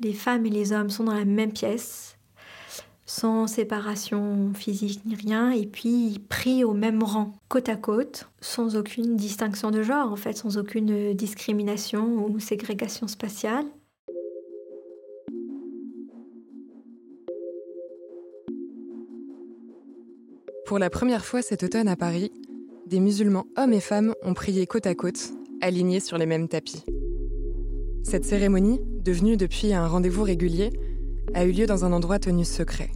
Les femmes et les hommes sont dans la même pièce, sans séparation physique ni rien, et puis pris au même rang, côte à côte, sans aucune distinction de genre, en fait, sans aucune discrimination ou ségrégation spatiale. Pour la première fois cet automne à Paris, des musulmans hommes et femmes ont prié côte à côte, alignés sur les mêmes tapis. Cette cérémonie, devenue depuis un rendez-vous régulier, a eu lieu dans un endroit tenu secret.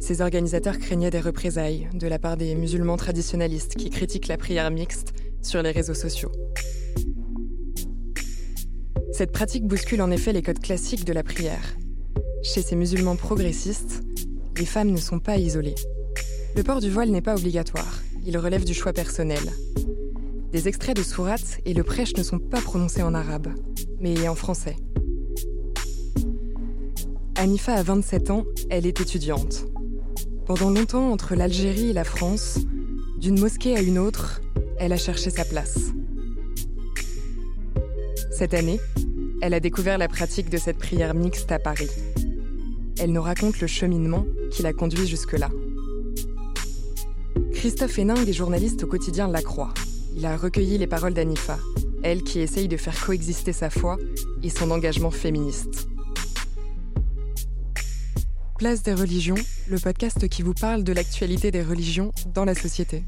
Ses organisateurs craignaient des représailles de la part des musulmans traditionnalistes qui critiquent la prière mixte sur les réseaux sociaux. Cette pratique bouscule en effet les codes classiques de la prière. Chez ces musulmans progressistes, les femmes ne sont pas isolées. Le port du voile n'est pas obligatoire, il relève du choix personnel. Des extraits de sourates et le prêche ne sont pas prononcés en arabe, mais en français. Anifa a 27 ans, elle est étudiante. Pendant longtemps, entre l'Algérie et la France, d'une mosquée à une autre, elle a cherché sa place. Cette année, elle a découvert la pratique de cette prière mixte à Paris. Elle nous raconte le cheminement qui l'a conduit jusque-là. Christophe Hénin est journaliste au quotidien La Croix. Il a recueilli les paroles d'Anifa, elle qui essaye de faire coexister sa foi et son engagement féministe. Place des religions, le podcast qui vous parle de l'actualité des religions dans la société.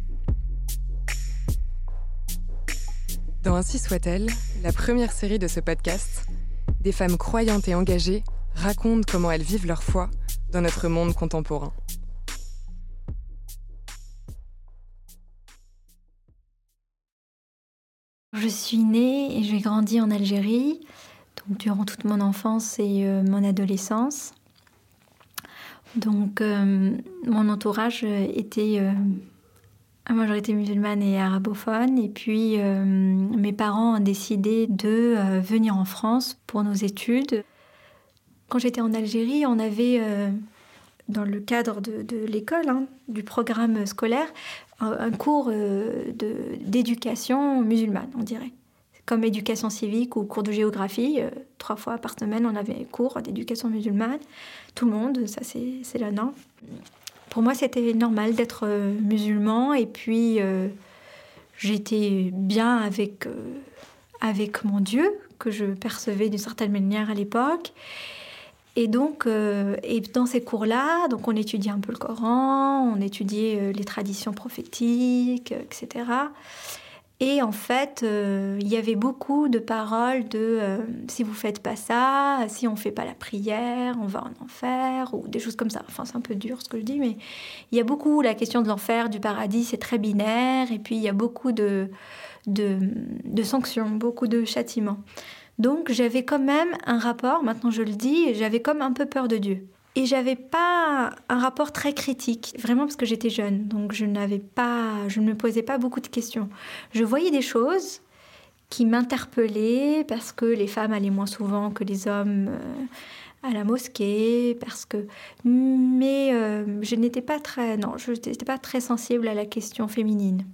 Dans Ainsi soit-elle, la première série de ce podcast, des femmes croyantes et engagées racontent comment elles vivent leur foi dans notre monde contemporain. Je suis née et j'ai grandi en Algérie, donc durant toute mon enfance et euh, mon adolescence. Donc euh, mon entourage était euh, à majorité musulmane et arabophone. Et puis mes parents ont décidé de venir en France pour nos études. Quand j'étais en Algérie, on avait dans le cadre de, l'école, hein, du programme scolaire, un, cours euh, d'éducation musulmane, on dirait. Comme éducation civique ou cours de géographie, euh, trois fois par semaine, on avait cours d'éducation musulmane. Tout le monde, ça c'est la norme. Pour moi, c'était normal d'être euh, musulman et puis j'étais bien avec, avec mon Dieu, que je percevais d'une certaine manière à l'époque. Et donc, euh, et dans ces cours-là, donc on étudiait un peu le Coran, on étudiait euh, les traditions prophétiques, euh, etc. Et en fait, il y avait beaucoup de paroles de si vous faites pas ça, si on fait pas la prière, on va en enfer, ou des choses comme ça. Enfin, c'est un peu dur ce que je dis, mais il y a beaucoup la question de l'enfer, du paradis, c'est très binaire, et puis il y a beaucoup de, de sanctions, beaucoup de châtiments. Donc j'avais quand même un rapport, maintenant je le dis, j'avais comme un peu peur de Dieu. Et j'avais pas un rapport très critique, vraiment parce que j'étais jeune, donc je n'avais pas, je ne me posais pas beaucoup de questions. Je voyais des choses qui m'interpellaient parce que les femmes allaient moins souvent que les hommes euh, à la mosquée, parce que, mais euh, je n'étais pas très, non, je n'étais pas très sensible à la question féminine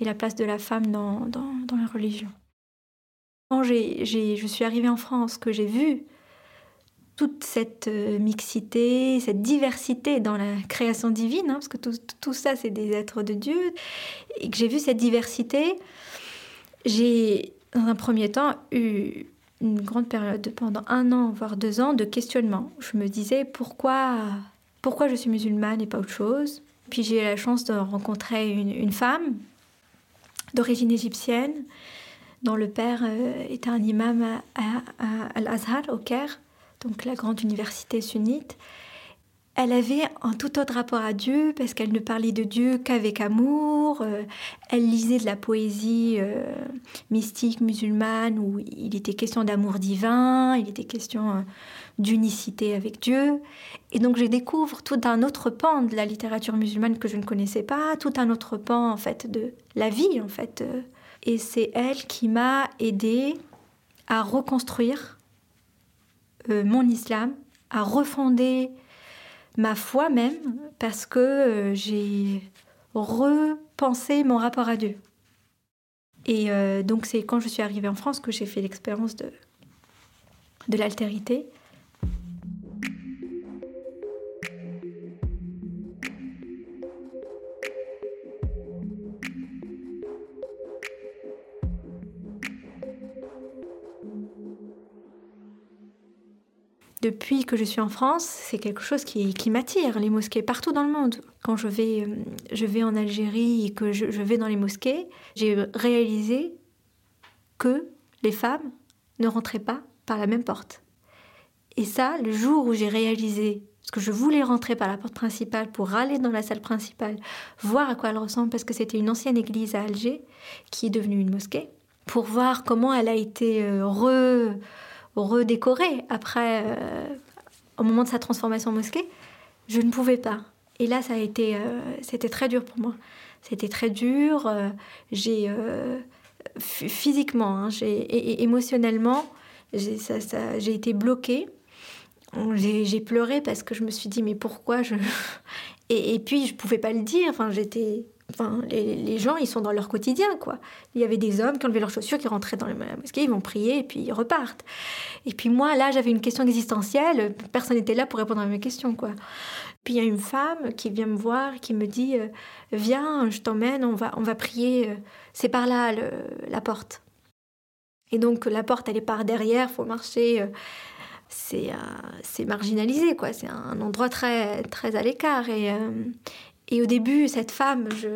et la place de la femme dans, dans, dans la religion. Quand je suis arrivée en France, que j'ai vu toute cette euh, mixité, cette diversité dans la création divine, hein, parce que tout, ça, c'est des êtres de Dieu, et que j'ai vu cette diversité, j'ai, dans un premier temps, eu une grande période, pendant un an, voire deux ans, de questionnement. Je me disais pourquoi, pourquoi je suis musulmane et pas autre chose? Puis j'ai eu la chance de rencontrer une, femme d'origine égyptienne dont le père euh, était un imam à, Al-Azhar, au Caire, donc la grande université sunnite. elle avait un tout autre rapport à Dieu parce qu'elle ne parlait de Dieu qu'avec amour. Euh, elle lisait de la poésie euh, mystique musulmane où il était question d'amour divin, il était question euh, d'unicité avec Dieu. Et donc je découvre tout un autre pan de la littérature musulmane que je ne connaissais pas, tout un autre pan en fait de la vie en fait. Et c'est elle qui m'a aidé à reconstruire mon islam, à refonder ma foi même, parce que euh, j'ai repensé mon rapport à Dieu. Et euh, donc c'est quand je suis arrivée en France que j'ai fait l'expérience de, de l'altérité. Depuis que je suis en France, c'est quelque chose qui, m'attire, les mosquées, partout dans le monde. Quand je vais, euh, je vais en Algérie et que je, vais dans les mosquées, j'ai réalisé que les femmes ne rentraient pas par la même porte. Et ça, le jour où j'ai réalisé parce que je voulais rentrer par la porte principale pour aller dans la salle principale, voir à quoi elle ressemble, parce que c'était une ancienne église à Alger qui est devenue une mosquée, pour voir comment elle a été euh, re redécorer après, euh, au moment de sa transformation en mosquée, je ne pouvais pas. Et là, ça a été, euh, c'était très dur pour moi. C'était très dur. Euh, j'ai physiquement, hein, et, émotionnellement, j'ai été bloquée. J'ai pleuré parce que je me suis dit mais pourquoi je et, et puis je pouvais pas le dire. Enfin j'étais Enfin, les, gens, ils sont dans leur quotidien, quoi. Il y avait des hommes qui enlevaient leurs chaussures, qui rentraient dans la mosquée, ils vont prier et puis ils repartent. Et puis moi, là, j'avais une question existentielle, personne n'était là pour répondre à mes questions, quoi. Puis il y a une femme qui vient me voir, qui me dit euh, Viens, je t'emmène, on va, on va prier, euh, c'est par là la porte. Et donc la porte, elle est par derrière, faut marcher. Euh, c'est marginalisé, quoi. C'est un endroit très, très à l'écart. Et, et au début, cette femme, je,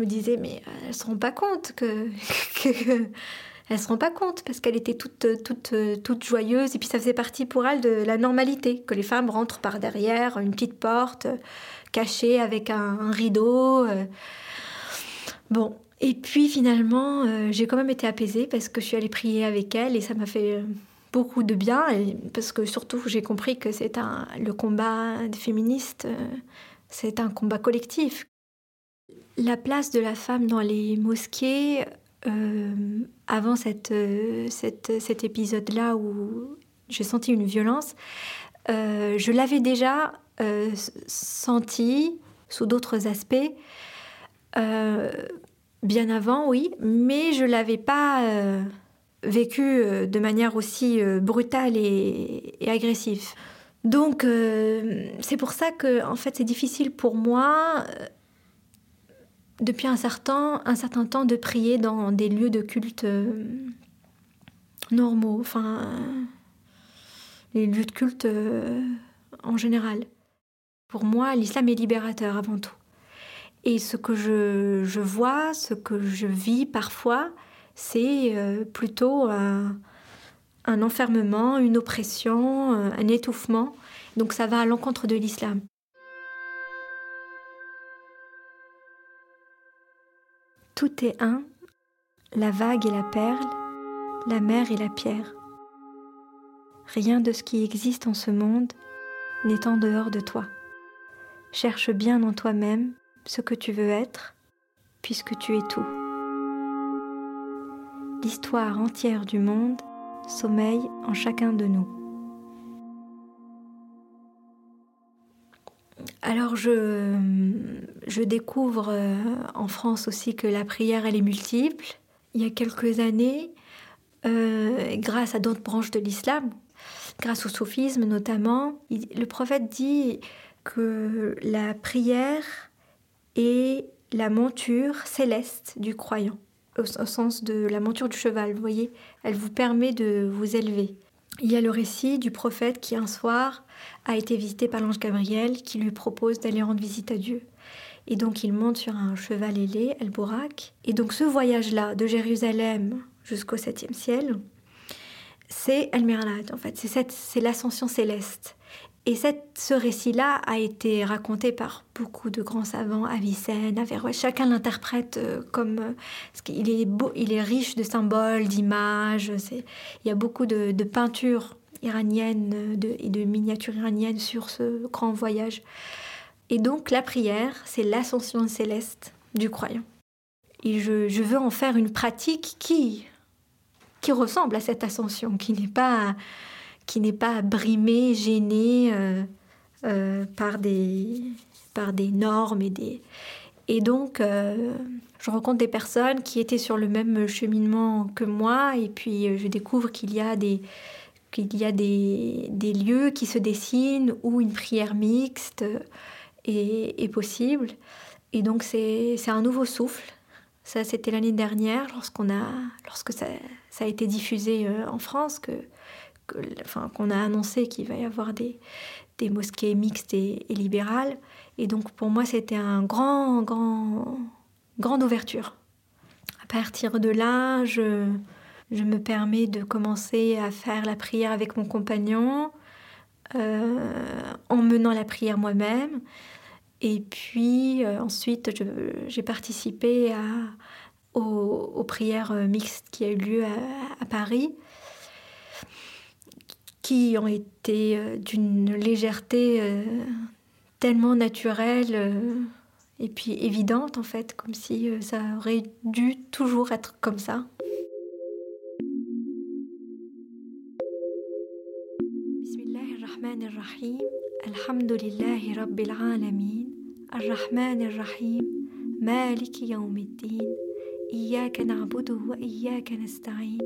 me disais, mais elles ne se rendent pas compte que, elle se rend pas compte parce qu'elle était toute, toute, toute joyeuse et puis ça faisait partie pour elle de la normalité que les femmes rentrent par derrière une petite porte cachée avec un, rideau. Euh. Bon, et puis finalement, euh, j'ai quand même été apaisée parce que je suis allée prier avec elle et ça m'a fait beaucoup de bien parce que surtout j'ai compris que c'est le combat des féministes. Euh, c'est un combat collectif. La place de la femme dans les mosquées, euh, avant euh, cet épisode-là où j'ai senti une violence, euh, je l'avais déjà senti sous d'autres aspects, bien avant, oui, mais je l'avais pas vécu de manière aussi brutale et agressive. Donc euh, c'est pour ça que en fait c'est difficile pour moi euh, depuis un certain, un certain temps de prier dans des lieux de culte euh, normaux, enfin les lieux de culte en général. Pour moi, l'islam est libérateur avant tout. Et ce que je, je vois, ce que je vis parfois, c'est plutôt un un enfermement, une oppression, euh, un étouffement. Donc ça va à l'encontre de l'islam. Tout est un, la vague et la perle, la mer et la pierre. Rien de ce qui existe en ce monde n'est en dehors de toi. Cherche bien en toi-même ce que tu veux être, puisque tu es tout. L'histoire entière du monde sommeil en chacun de nous. Alors je, je découvre euh, en France aussi que la prière, elle est multiple. Il y a quelques années, euh, grâce à d'autres branches de l'islam, grâce au soufisme notamment, le prophète dit que la prière est la monture céleste du croyant au, sens de la monture du cheval, vous voyez, elle vous permet de vous élever. Il y a le récit du prophète qui un soir a été visité par l'ange Gabriel qui lui propose d'aller rendre visite à Dieu. Et donc il monte sur un cheval ailé, El Bourak. Et donc ce voyage-là, de Jérusalem jusqu'au septième ciel, c'est El Mirlad en fait, c'est l'ascension céleste. Et ce récit-là a été raconté par beaucoup de grands savants, Avicenne, Averroès. Chacun l'interprète euh, comme. Euh, il est, beau, il est riche de symboles, d'images. Il y a beaucoup de, peintures iraniennes de, et de miniatures iraniennes sur ce grand voyage. Et donc, la prière, c'est l'ascension céleste du croyant. Et je, je, veux en faire une pratique qui, qui ressemble à cette ascension, qui n'est pas qui n'est pas brimé, gêné euh, euh, par, des, par des normes et des... Et donc, euh, je rencontre des personnes qui étaient sur le même cheminement que moi, et puis je découvre qu'il y a des, qu'il y a des, des, lieux qui se dessinent où une prière mixte est, est possible. Et donc, c'est un nouveau souffle. Ça, c'était l'année dernière, lorsqu'on a, lorsque ça, ça, a été diffusé en France, que qu'on a annoncé qu'il va y avoir des, des mosquées mixtes et, libérales. Et donc pour moi, c'était un grand, grand, grande ouverture. À partir de là, je, je me permets de commencer à faire la prière avec mon compagnon, euh, en menant la prière moi-même. Et puis euh, ensuite, j'ai participé à, aux, prières mixtes qui a eu lieu à Paris qui ont été euh, d'une légèreté euh, tellement naturelle euh, et puis évidente en fait, comme si ça aurait dû toujours être comme ça. Bismillahirrahmanirrahim. Alhamdulillahi rabbil alamin. Ar-Rahmanir-Rahim. Maliki yawmiddin. إياك نعبد وإياك نستعين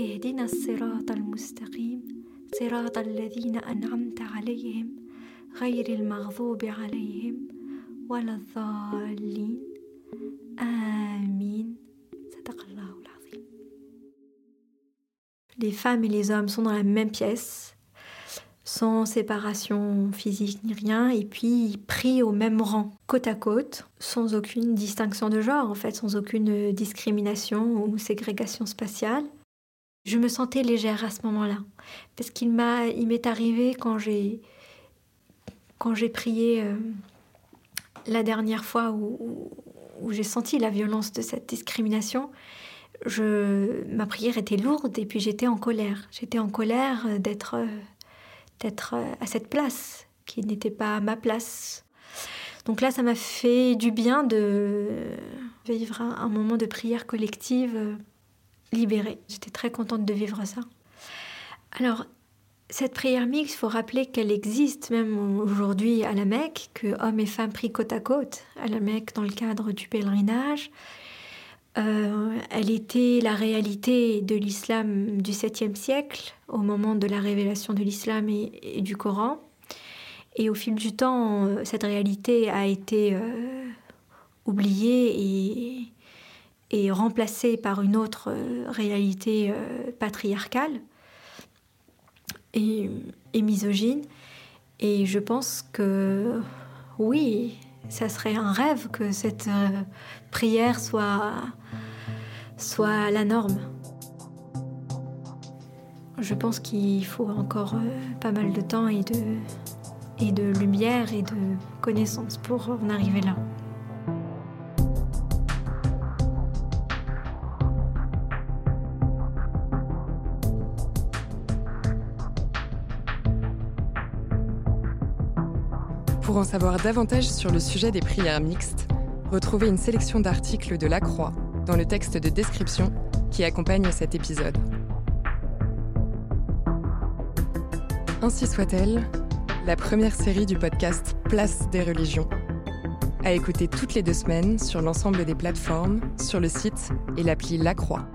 اهدنا الصراط المستقيم صراط الذين أنعمت عليهم غير المغضوب عليهم ولا الضالين آمين صدق الله العظيم Les femmes et les hommes sont dans la même pièce, sans séparation physique ni rien, et puis pris au même rang, côte à côte, sans aucune distinction de genre, en fait, sans aucune discrimination ou ségrégation spatiale. Je me sentais légère à ce moment-là, parce qu'il m'a, il m'est arrivé quand j'ai, quand j'ai prié euh, la dernière fois où, où, j'ai senti la violence de cette discrimination, je, ma prière était lourde et puis j'étais en colère. J'étais en colère d'être, d'être à cette place qui n'était pas ma place. Donc là, ça m'a fait du bien de vivre un moment de prière collective libérée. J'étais très contente de vivre ça. Alors, cette prière mixte, il faut rappeler qu'elle existe même aujourd'hui à la Mecque, que hommes et femmes prient côte à côte à la Mecque dans le cadre du pèlerinage. Euh, elle était la réalité de l'islam du 7e siècle, au moment de la révélation de l'islam et, du Coran. Et au fil du temps, euh, cette réalité a été euh, oubliée et, et remplacée par une autre euh, réalité euh, patriarcale et, misogyne. Et je pense que oui, ça serait un rêve que cette euh, prière soit, soit la norme. Je pense qu'il faut encore pas mal de temps et de, et de lumière et de connaissances pour en arriver là. Pour en savoir davantage sur le sujet des prières mixtes, retrouvez une sélection d'articles de La Croix dans le texte de description qui accompagne cet épisode. Ainsi soit-elle, la première série du podcast Place des religions, à écouter toutes les deux semaines sur l'ensemble des plateformes, sur le site et l'appli La Croix.